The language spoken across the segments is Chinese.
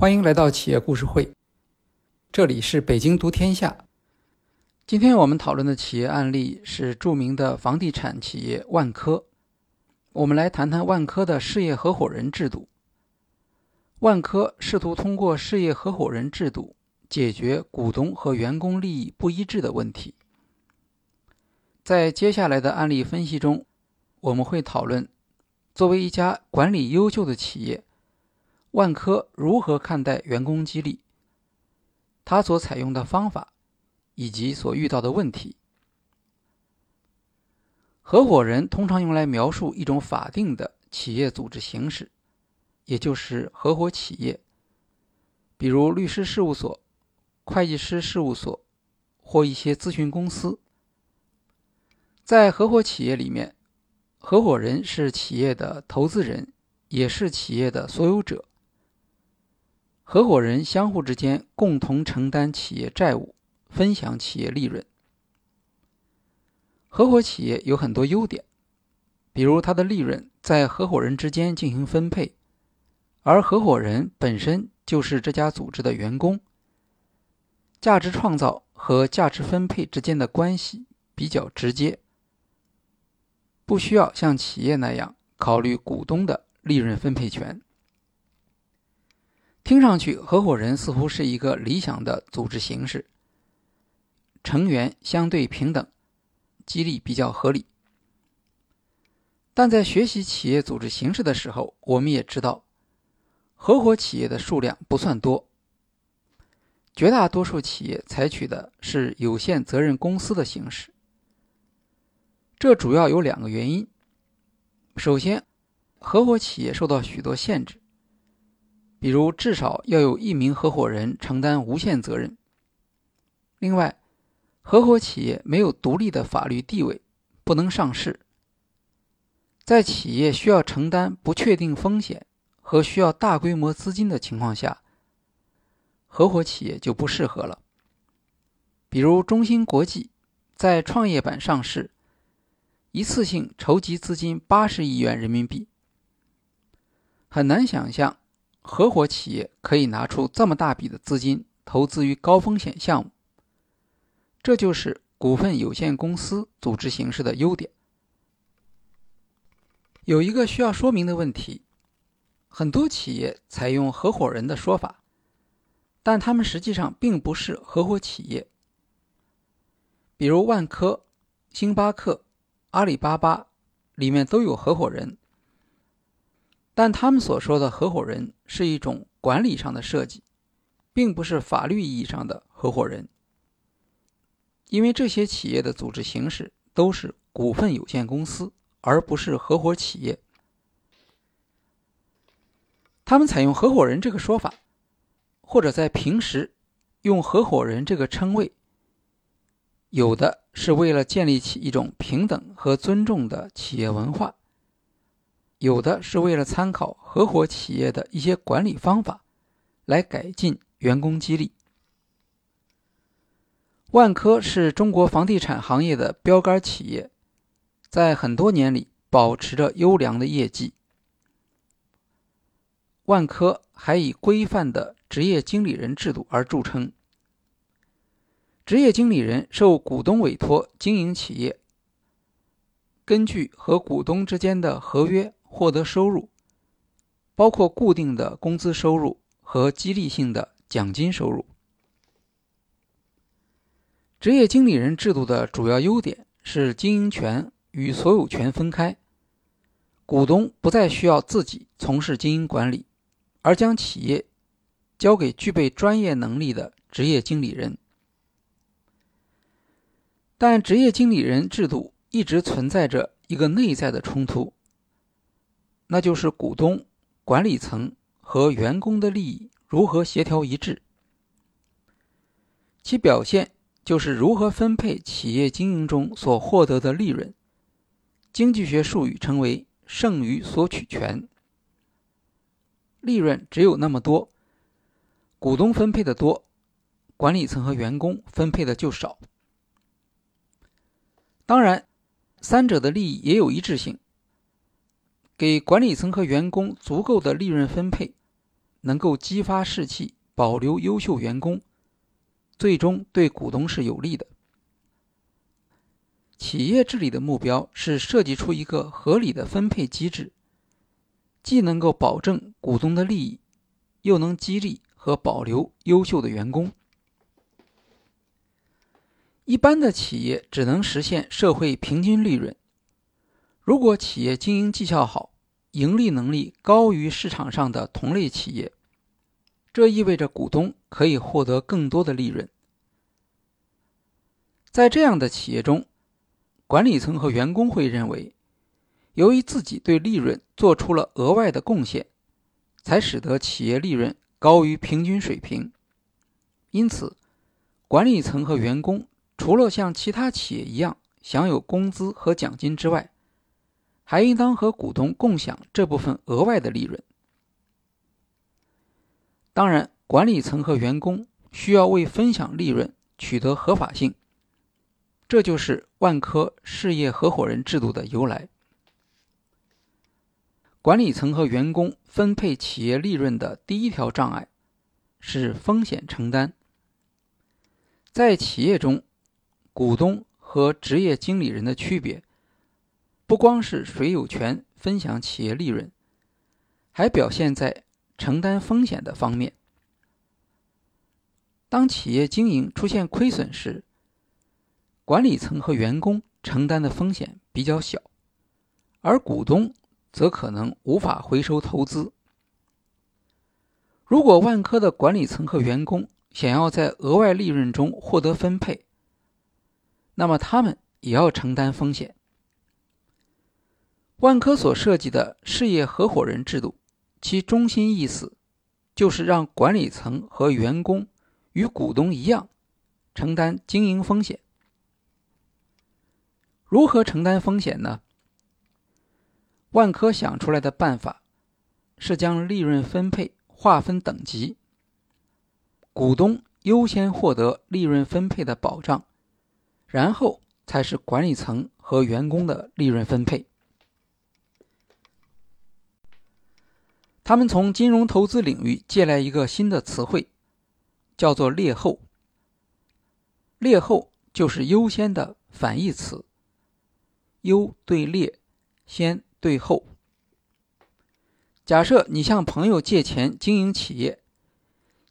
欢迎来到企业故事会，这里是北京读天下。今天我们讨论的企业案例是著名的房地产企业万科。我们来谈谈万科的事业合伙人制度。万科试图通过事业合伙人制度解决股东和员工利益不一致的问题。在接下来的案例分析中，我们会讨论作为一家管理优秀的企业。万科如何看待员工激励？他所采用的方法以及所遇到的问题。合伙人通常用来描述一种法定的企业组织形式，也就是合伙企业，比如律师事务所、会计师事务所或一些咨询公司。在合伙企业里面，合伙人是企业的投资人，也是企业的所有者。合伙人相互之间共同承担企业债务，分享企业利润。合伙企业有很多优点，比如它的利润在合伙人之间进行分配，而合伙人本身就是这家组织的员工。价值创造和价值分配之间的关系比较直接，不需要像企业那样考虑股东的利润分配权。听上去，合伙人似乎是一个理想的组织形式，成员相对平等，激励比较合理。但在学习企业组织形式的时候，我们也知道，合伙企业的数量不算多，绝大多数企业采取的是有限责任公司的形式。这主要有两个原因：首先，合伙企业受到许多限制。比如，至少要有一名合伙人承担无限责任。另外，合伙企业没有独立的法律地位，不能上市。在企业需要承担不确定风险和需要大规模资金的情况下，合伙企业就不适合了。比如，中芯国际在创业板上市，一次性筹集资金八十亿元人民币，很难想象。合伙企业可以拿出这么大笔的资金投资于高风险项目，这就是股份有限公司组织形式的优点。有一个需要说明的问题：很多企业采用合伙人的说法，但他们实际上并不是合伙企业。比如万科、星巴克、阿里巴巴里面都有合伙人。但他们所说的合伙人是一种管理上的设计，并不是法律意义上的合伙人。因为这些企业的组织形式都是股份有限公司，而不是合伙企业。他们采用合伙人这个说法，或者在平时用合伙人这个称谓，有的是为了建立起一种平等和尊重的企业文化。有的是为了参考合伙企业的一些管理方法，来改进员工激励。万科是中国房地产行业的标杆企业，在很多年里保持着优良的业绩。万科还以规范的职业经理人制度而著称。职业经理人受股东委托经营企业，根据和股东之间的合约。获得收入，包括固定的工资收入和激励性的奖金收入。职业经理人制度的主要优点是经营权与所有权分开，股东不再需要自己从事经营管理，而将企业交给具备专业能力的职业经理人。但职业经理人制度一直存在着一个内在的冲突。那就是股东、管理层和员工的利益如何协调一致，其表现就是如何分配企业经营中所获得的利润。经济学术语称为“剩余索取权”。利润只有那么多，股东分配的多，管理层和员工分配的就少。当然，三者的利益也有一致性。给管理层和员工足够的利润分配，能够激发士气，保留优秀员工，最终对股东是有利的。企业治理的目标是设计出一个合理的分配机制，既能够保证股东的利益，又能激励和保留优秀的员工。一般的企业只能实现社会平均利润。如果企业经营绩效好，盈利能力高于市场上的同类企业，这意味着股东可以获得更多的利润。在这样的企业中，管理层和员工会认为，由于自己对利润做出了额外的贡献，才使得企业利润高于平均水平。因此，管理层和员工除了像其他企业一样享有工资和奖金之外，还应当和股东共享这部分额外的利润。当然，管理层和员工需要为分享利润取得合法性。这就是万科事业合伙人制度的由来。管理层和员工分配企业利润的第一条障碍是风险承担。在企业中，股东和职业经理人的区别，不光是谁有权分享企业利润，还表现在承担风险的方面。当企业经营出现亏损时，管理层和员工承担的风险比较小，而股东则可能无法回收投资。如果万科的管理层和员工想要在额外利润中获得分配，那么他们也要承担风险。万科所设计的事业合伙人制度，其中心意思就是让管理层和员工与股东一样承担经营风险。如何承担风险呢？万科想出来的办法是将利润分配划分等级，股东优先获得利润分配的保障，然后才是管理层和员工的利润分配。他们从金融投资领域借来一个新的词汇，叫做“劣后”。劣后就是优先的反义词。优对劣，先对后。假设你向朋友借钱经营企业，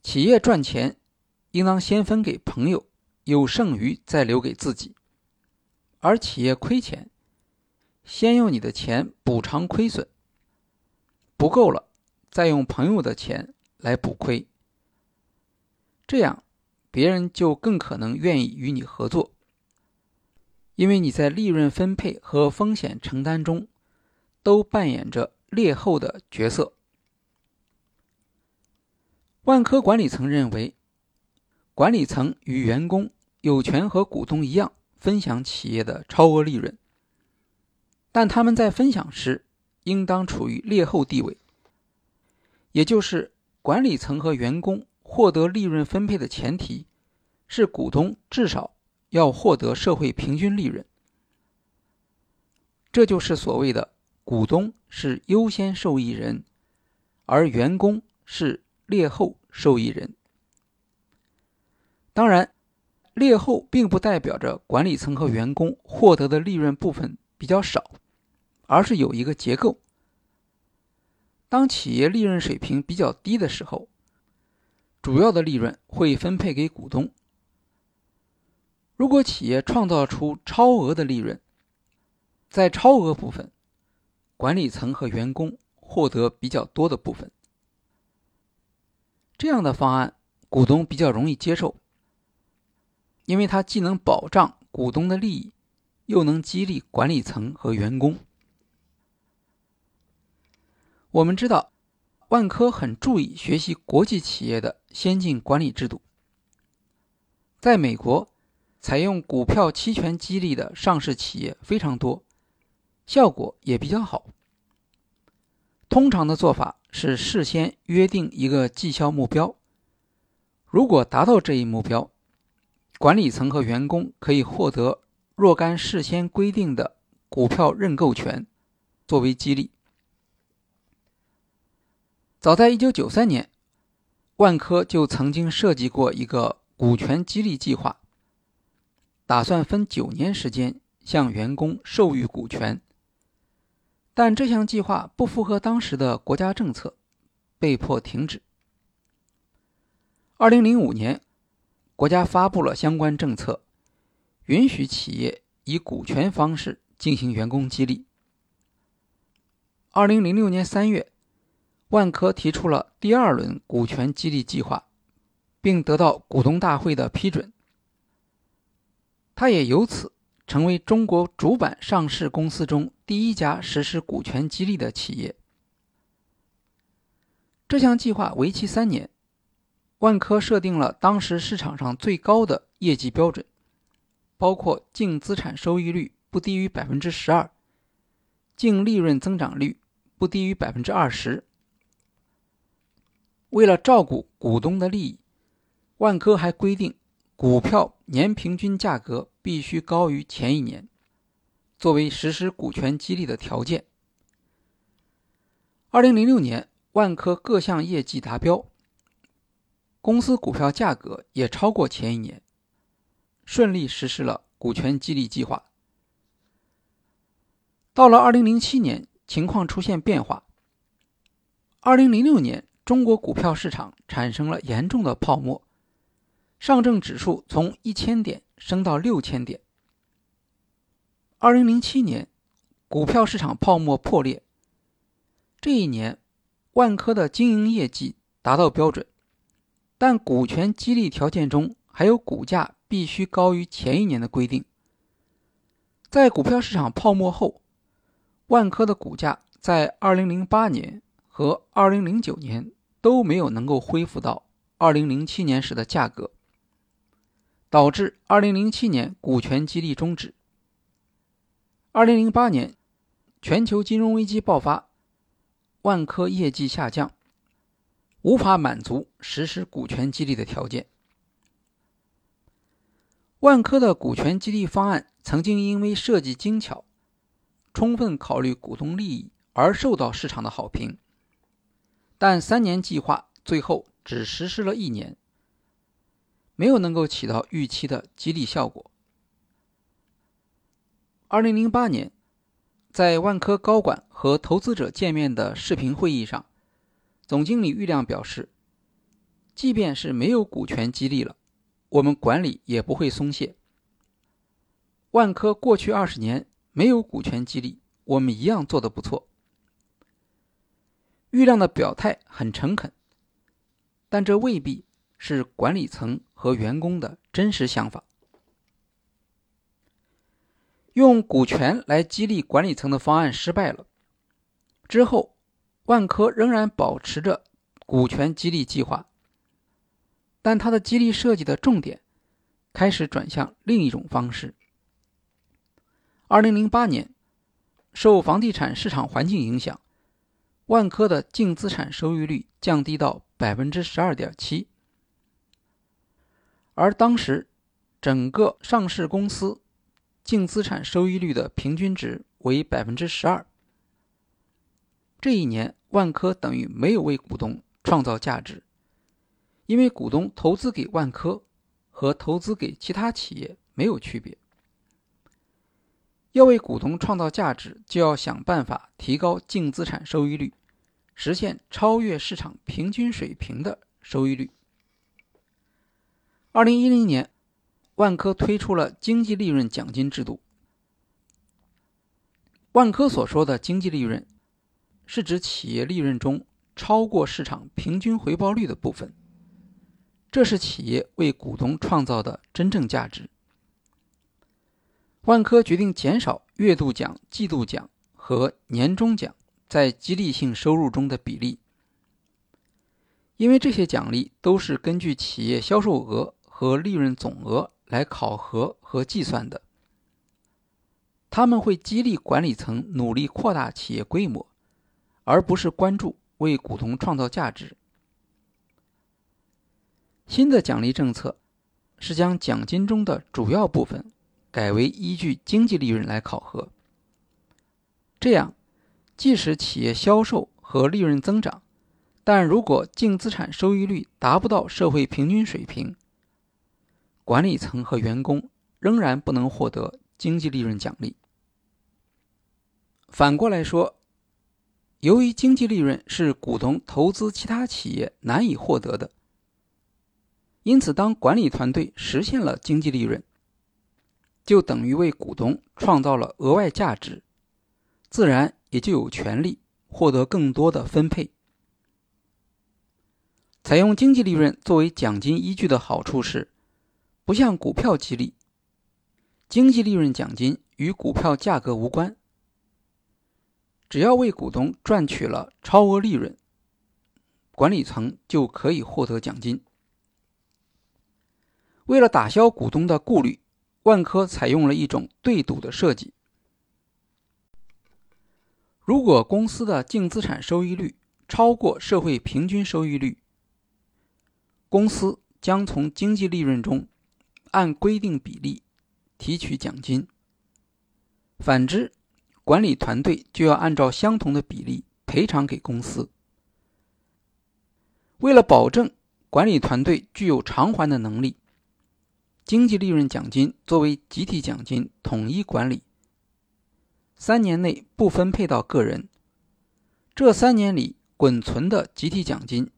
企业赚钱，应当先分给朋友，有剩余再留给自己；而企业亏钱，先用你的钱补偿亏损，不够了，再用朋友的钱来补亏。这样，别人就更可能愿意与你合作。因为你在利润分配和风险承担中，都扮演着劣后的角色。万科管理层认为，管理层与员工有权和股东一样分享企业的超额利润，但他们在分享时应当处于劣后地位，也就是管理层和员工获得利润分配的前提是股东至少。要获得社会平均利润，这就是所谓的股东是优先受益人，而员工是劣后受益人。当然，劣后并不代表着管理层和员工获得的利润部分比较少，而是有一个结构：当企业利润水平比较低的时候，主要的利润会分配给股东。如果企业创造出超额的利润，在超额部分，管理层和员工获得比较多的部分。这样的方案，股东比较容易接受，因为它既能保障股东的利益，又能激励管理层和员工。我们知道，万科很注意学习国际企业的先进管理制度，在美国。采用股票期权激励的上市企业非常多，效果也比较好。通常的做法是事先约定一个绩效目标，如果达到这一目标，管理层和员工可以获得若干事先规定的股票认购权作为激励。早在1993年，万科就曾经设计过一个股权激励计划，打算分九年时间向员工授予股权。但这项计划不符合当时的国家政策，被迫停止。二零零五年，国家发布了相关政策，允许企业以股权方式进行员工激励。二零零六年三月，万科提出了第二轮股权激励计划，并得到股东大会的批准。他也由此成为中国主板上市公司中第一家实施股权激励的企业。这项计划为期三年，万科设定了当时市场上最高的业绩标准，包括净资产收益率不低于百分之十二，净利润增长率。不低于百分之二十。为了照顾股东的利益，万科还规定股票年平均价格必须高于前一年，作为实施股权激励的条件。二零零六年，万科各项业绩达标，公司股票价格也超过前一年，顺利实施了股权激励计划。到了二零零七年。情况出现变化。二零零六年，中国股票市场产生了严重的泡沫，上证指数从一千点升到六千点。二零零七年，股票市场泡沫破裂。这一年，万科的经营业绩达到标准，但股权激励条件中还有股价必须高于前一年的规定。在股票市场泡沫后。万科的股价在2008年和2009年都没有能够恢复到2007年时的价格，导致2007年股权激励终止。2008年，全球金融危机爆发，万科业绩下降，无法满足实施股权激励的条件。万科的股权激励方案曾经因为设计精巧。充分考虑股东利益而受到市场的好评，但三年计划最后只实施了一年，没有能够起到预期的激励效果。二零零八年，在万科高管和投资者见面的视频会议上，总经理郁亮表示，即便是没有股权激励了，我们管理也不会松懈。万科过去二十年。没有股权激励，我们一样做得不错。郁亮的表态很诚恳，但这未必是管理层和员工的真实想法。用股权来激励管理层的方案失败了。之后，万科仍然保持着股权激励计划，但它的激励设计的重点开始转向另一种方式。二零零八年，受房地产市场环境影响，万科的净资产收益率降低到百分之十二点七，而当时整个上市公司净资产收益率的平均值为百分之十二。这一年，万科等于没有为股东创造价值，因为股东投资给万科和投资给其他企业没有区别。要为股东创造价值，就要想办法提高净资产收益率，实现超越市场平均水平的收益率。二零一零年，万科推出了经济利润奖金制度。万科所说的经济利润，是指企业利润中超过市场平均回报率的部分，这是企业为股东创造的真正价值。万科决定减少月度奖、季度奖和年终奖在激励性收入中的比例，因为这些奖励都是根据企业销售额和利润总额来考核和计算的。他们会激励管理层努力扩大企业规模，而不是关注为股东创造价值。新的奖励政策是将奖金中的主要部分。改为依据经济利润来考核，这样，即使企业销售和利润增长，但如果净资产收益率达不到社会平均水平，管理层和员工仍然不能获得经济利润奖励。反过来说，由于经济利润是股东投资其他企业难以获得的，因此当管理团队实现了经济利润，就等于为股东创造了额外价值，自然也就有权利获得更多的分配。采用经济利润作为奖金依据的好处是，不像股票激励，经济利润奖金与股票价格无关。只要为股东赚取了超额利润，管理层就可以获得奖金。为了打消股东的顾虑，万科采用了一种对赌的设计。如果公司的净资产收益率超过社会平均收益率，公司将从经济利润中按规定比例提取奖金。反之，管理团队就要按照相同的比例赔偿给公司。为了保证管理团队具有偿还的能力，经济利润奖金作为集体奖金统一管理，三年内不分配到个人。这三年里滚存的集体奖金，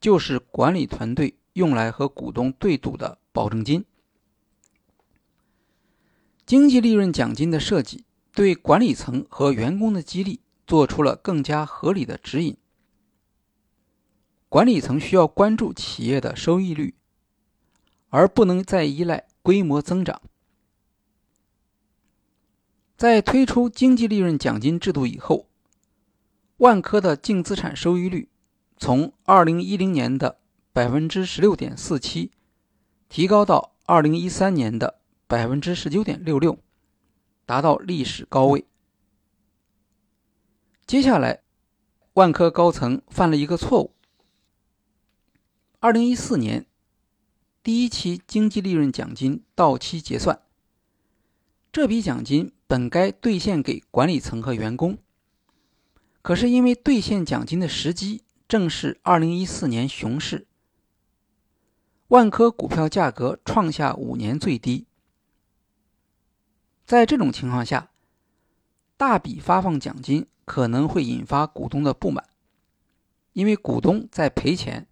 就是管理团队用来和股东对赌的保证金。经济利润奖金的设计。对管理层和员工的激励做出了更加合理的指引。管理层需要关注企业的收益率，而不能再依赖规模增长。在推出经济利润奖金制度以后，万科的净资产收益率从2010年的百分之十六点四七提高到2013年的百分之十九点六六。达到历史高位。接下来，万科高层犯了一个错误。二零一四年，第一期经济利润奖金到期结算，这笔奖金本该兑现给管理层和员工，可是因为兑现奖金的时机正是二零一四年熊市，万科股票价格创下五年最低。在这种情况下，大笔发放奖金可能会引发股东的不满，因为股东在赔钱，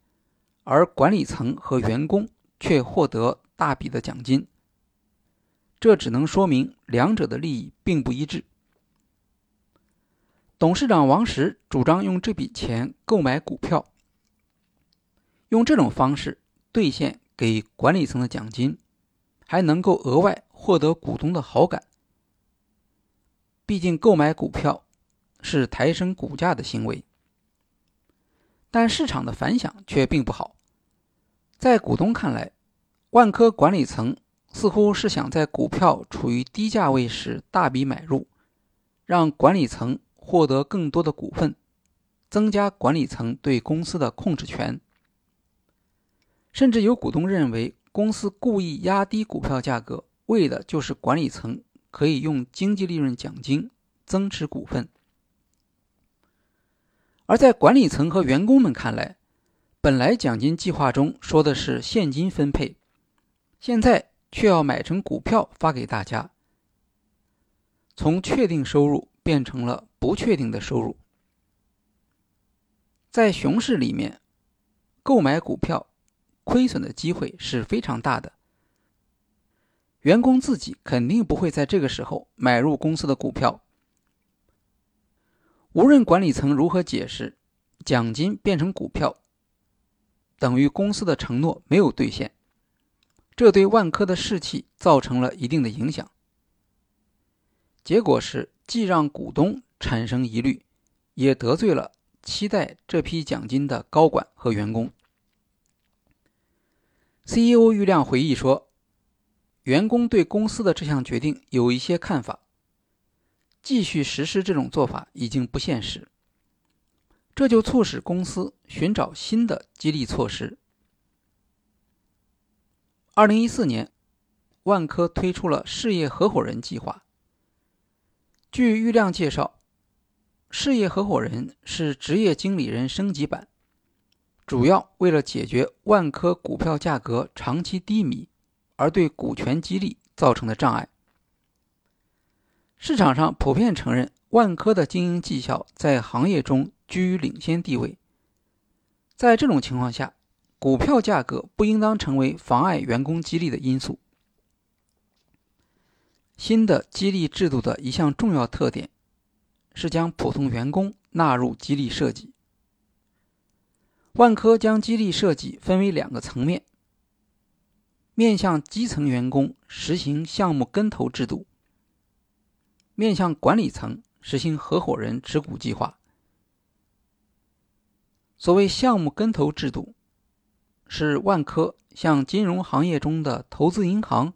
而管理层和员工却获得大笔的奖金。这只能说明两者的利益并不一致。董事长王石主张用这笔钱购买股票，用这种方式兑现给管理层的奖金，还能够额外。获得股东的好感，毕竟购买股票是抬升股价的行为，但市场的反响却并不好。在股东看来，万科管理层似乎是想在股票处于低价位时大笔买入，让管理层获得更多的股份，增加管理层对公司的控制权。甚至有股东认为，公司故意压低股票价格。为的就是管理层可以用经济利润奖金增持股份，而在管理层和员工们看来，本来奖金计划中说的是现金分配，现在却要买成股票发给大家，从确定收入变成了不确定的收入。在熊市里面，购买股票亏损的机会是非常大的。员工自己肯定不会在这个时候买入公司的股票。无论管理层如何解释，奖金变成股票，等于公司的承诺没有兑现，这对万科的士气造成了一定的影响。结果是，既让股东产生疑虑，也得罪了期待这批奖金的高管和员工。CEO 郁亮回忆说。员工对公司的这项决定有一些看法，继续实施这种做法已经不现实，这就促使公司寻找新的激励措施。二零一四年，万科推出了事业合伙人计划。据郁亮介绍，事业合伙人是职业经理人升级版，主要为了解决万科股票价格长期低迷而对股权激励造成的障碍。市场上普遍承认，万科的经营绩效在行业中居于领先地位。在这种情况下，股票价格不应当成为妨碍员工激励的因素。新的激励制度的一项重要特点是将普通员工纳入激励设计。万科将激励设计分为两个层面：面向基层员工实行项目跟投制度；面向管理层实行合伙人持股计划。所谓项目跟投制度，是万科向金融行业中的投资银行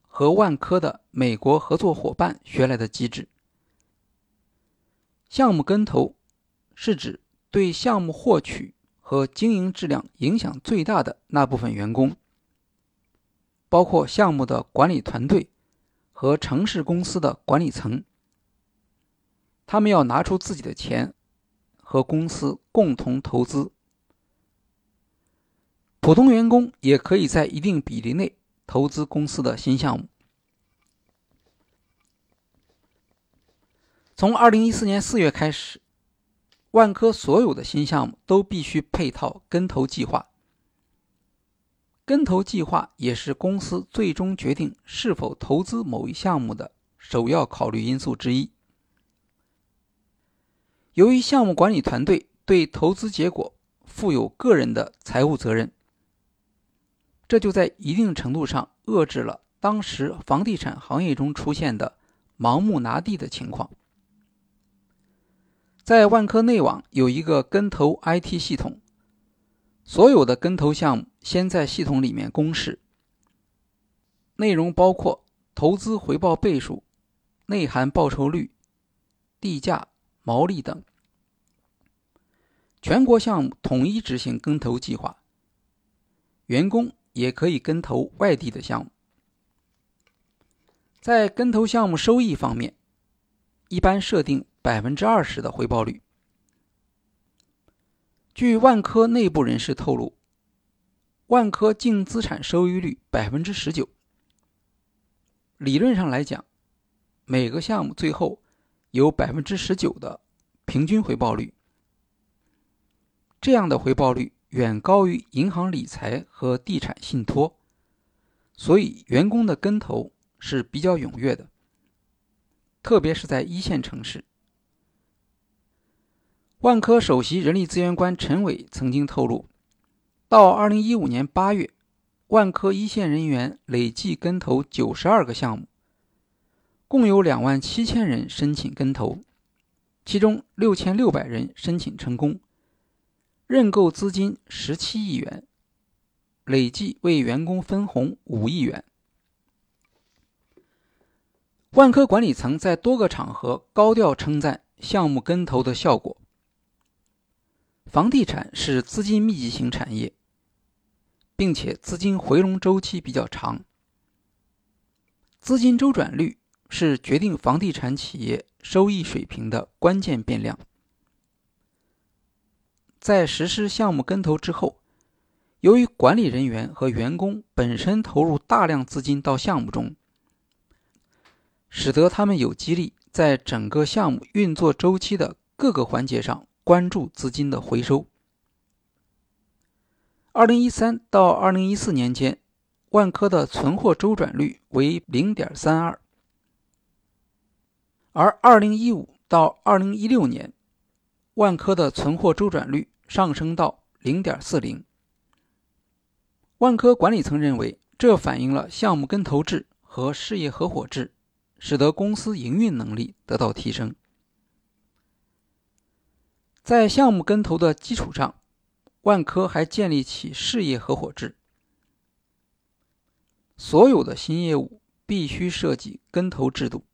和万科的美国合作伙伴学来的机制。项目跟投是指对项目获取和经营质量影响最大的那部分员工，包括项目的管理团队和城市公司的管理层，他们要拿出自己的钱。和公司共同投资，普通员工也可以在一定比例内投资公司的新项目。从二零一四年四月开始，万科所有的新项目都必须配套跟投计划。跟投计划也是公司最终决定是否投资某一项目的首要考虑因素之一。由于项目管理团队对投资结果负有个人的财务责任，这就在一定程度上遏制了当时房地产行业中出现的盲目拿地的情况。在万科内网有一个跟投 IT 系统，所有的跟投项目先在系统里面公示，内容包括投资回报倍数、内涵报酬率、地价。毛利等，全国项目统一执行跟投计划，员工也可以跟投外地的项目。在跟投项目收益方面，一般设定百分之二十的回报率。据万科内部人士透露，万科净资产收益率百分之十九。理论上来讲，每个项目最后。有百分之十九的平均回报率，这样的回报率远高于银行理财和地产信托，所以员工的跟投是比较踊跃的，特别是在一线城市。万科首席人力资源官陈伟曾经透露，到二零一五年八月，万科一线人员累计跟投九十二个项目。共有两万七千人申请跟投，其中六千六百人申请成功，认购资金十七亿元，累计为员工分红五亿元。万科管理层在多个场合高调称赞项目跟投的效果。房地产是资金密集型产业，并且资金回笼周期比较长，资金周转率。是决定房地产企业收益水平的关键变量。在实施项目跟投之后，由于管理人员和员工本身投入大量资金到项目中，使得他们有激励在整个项目运作周期的各个环节上关注资金的回收。二零一三到二零一四年间，万科的存货周转率为零点三二。而2015到2016年，万科的存货周转率上升到0.40。万科管理层认为，这反映了项目跟投制和事业合伙制，使得公司营运能力得到提升。在项目跟投的基础上，万科还建立起事业合伙制，所有的新业务必须设计跟投制度。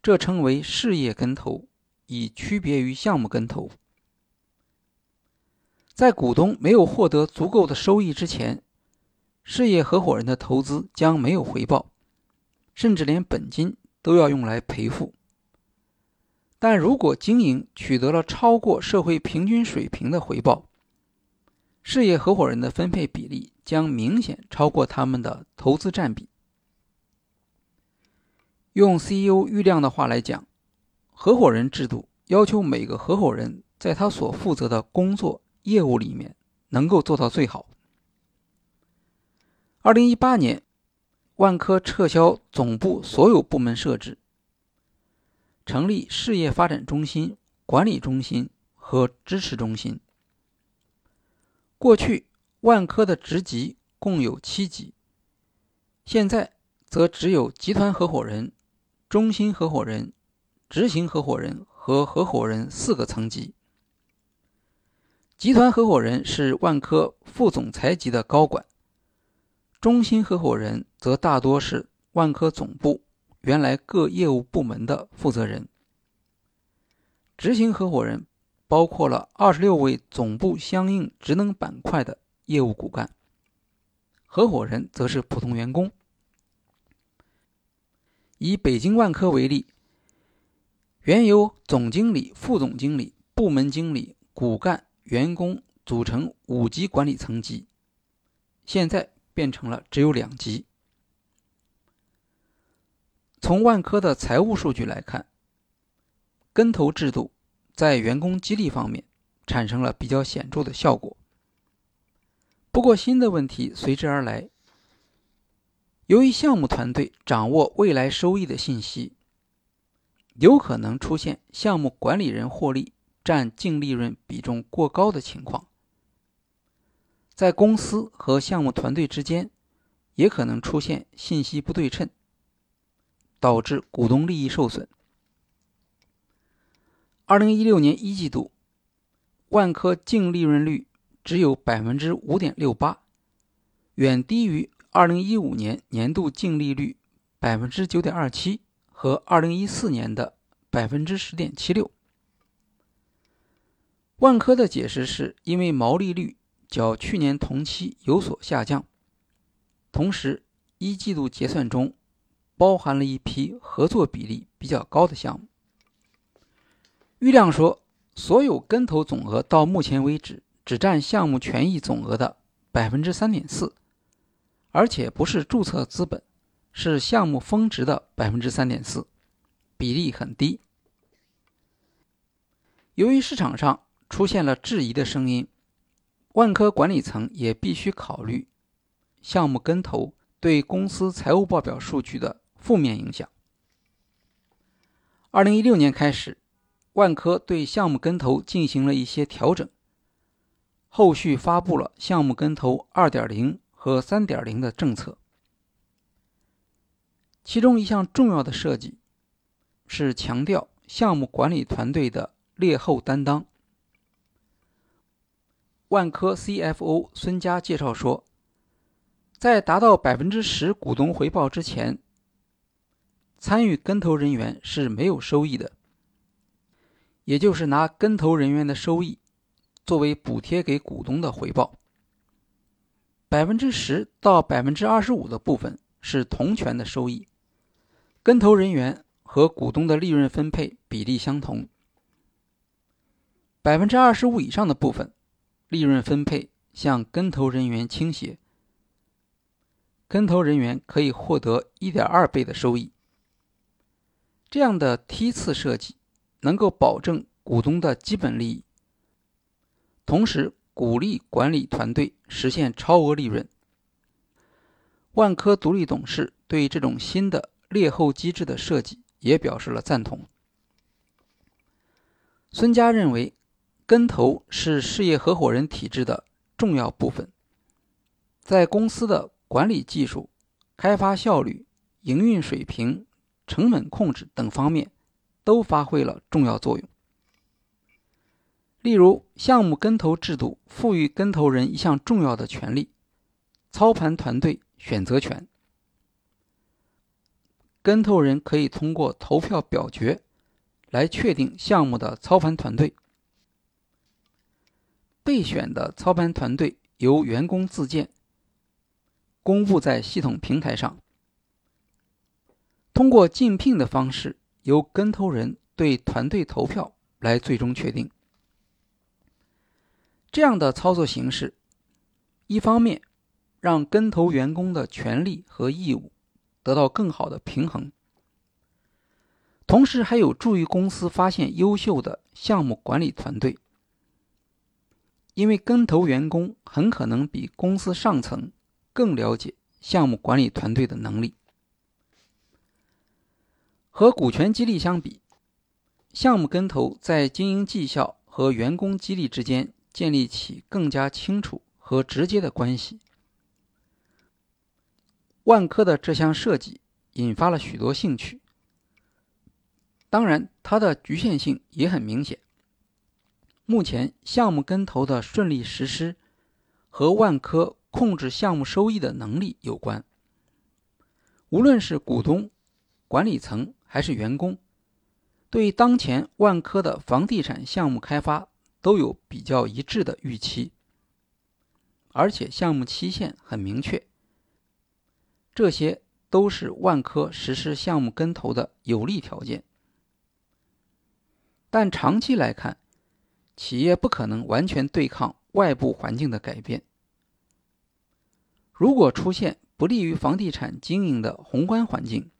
这称为事业跟投，以区别于项目跟投。在股东没有获得足够的收益之前，事业合伙人的投资将没有回报，甚至连本金都要用来赔付。但如果经营取得了超过社会平均水平的回报，事业合伙人的分配比例将明显超过他们的投资占比。用 CEO 郁亮的话来讲，合伙人制度要求每个合伙人在他所负责的工作业务里面能够做到最好。二零一八年，万科撤销总部所有部门设置，成立事业发展中心、管理中心和支持中心。过去，万科的职级共有七级，现在则只有集团合伙人。中心合伙人、执行合伙人和合伙人四个层级。集团合伙人是万科副总裁级的高管，中心合伙人则大多是万科总部原来各业务部门的负责人。执行合伙人包括了二十六位总部相应职能板块的业务骨干，合伙人则是普通员工。以北京万科为例，原由总经理、副总经理、部门经理、骨干、员工组成五级管理层级，现在变成了只有两级。从万科的财务数据来看，跟投制度在员工激励方面产生了比较显著的效果。不过，新的问题随之而来。由于项目团队掌握未来收益的信息，有可能出现项目管理人获利占净利润比重过高的情况。在公司和项目团队之间，也可能出现信息不对称，导致股东利益受损。二零一六年一季度，万科净利润率只有百分之五点六八，远低于。二零一五年年度净利率百分之九点二七和二零一四年的百分之十点七六。万科的解释是因为毛利率较去年同期有所下降，同时一季度结算中包含了一批合作比例比较高的项目。郁亮说，所有跟投总额到目前为止只占项目权益总额的百分之三点四。而且不是注册资本，是项目峰值的百分之三点四，比例很低。由于市场上出现了质疑的声音，万科管理层也必须考虑项目跟投对公司财务报表数据的负面影响。二零一六年开始，万科对项目跟投进行了一些调整，后续发布了项目跟投二点零。和三点零的政策，其中一项重要的设计是强调项目管理团队的劣后担当。万科 CFO 孙佳介绍说，在达到百分之十股东回报之前，参与跟投人员是没有收益的，也就是拿跟投人员的收益作为补贴给股东的回报。百分之十到百分之二十五的部分是同权的收益，跟投人员和股东的利润分配比例相同。百分之二十五以上的部分，利润分配向跟投人员倾斜，跟投人员可以获得一点二倍的收益。这样的梯次设计能够保证股东的基本利益，同时。鼓励管理团队实现超额利润。万科独立董事对这种新的劣后机制的设计也表示了赞同。孙佳认为，跟投是事业合伙人体制的重要部分，在公司的管理技术、开发效率、营运水平、成本控制等方面都发挥了重要作用。例如，项目跟投制度赋予跟投人一项重要的权利——操盘团队选择权。跟投人可以通过投票表决来确定项目的操盘团队。备选的操盘团队由员工自荐，公布在系统平台上。通过竞聘的方式，由跟投人对团队投票来最终确定。这样的操作形式一方面让跟投员工的权利和义务得到更好的平衡，同时还有助于公司发现优秀的项目管理团队，因为跟投员工很可能比公司上层更了解项目管理团队的能力。和股权激励相比，项目跟投在经营绩效和员工激励之间建立起更加清楚和直接的关系。万科的这项设计引发了许多兴趣，当然，它的局限性也很明显。目前，项目跟投的顺利实施和万科控制项目收益的能力有关。无论是股东、管理层，还是员工，对当前万科的房地产项目开发都有比较一致的预期，而且项目期限很明确，这些都是万科实施项目跟投的有利条件。但长期来看，企业不可能完全对抗外部环境的改变。如果出现不利于房地产经营的宏观环境，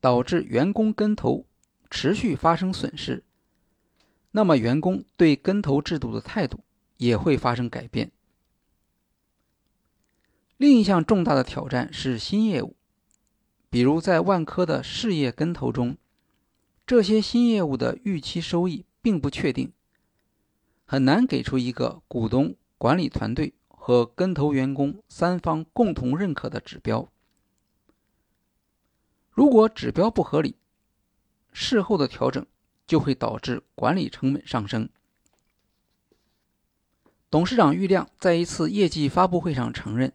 导致员工跟投持续发生损失，那么员工对跟投制度的态度也会发生改变。另一项重大的挑战是新业务，比如在万科的事业跟投中，这些新业务的预期收益并不确定，很难给出一个股东、管理团队和跟投员工三方共同认可的指标。如果指标不合理，事后的调整就会导致管理成本上升。董事长郁亮在一次业绩发布会上承认，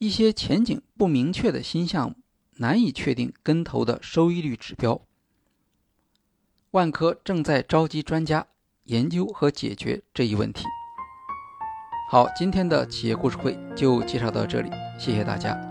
一些前景不明确的新项目难以确定跟投的收益率指标。万科正在召集专家研究和解决这一问题。好，今天的企业故事会就介绍到这里，谢谢大家。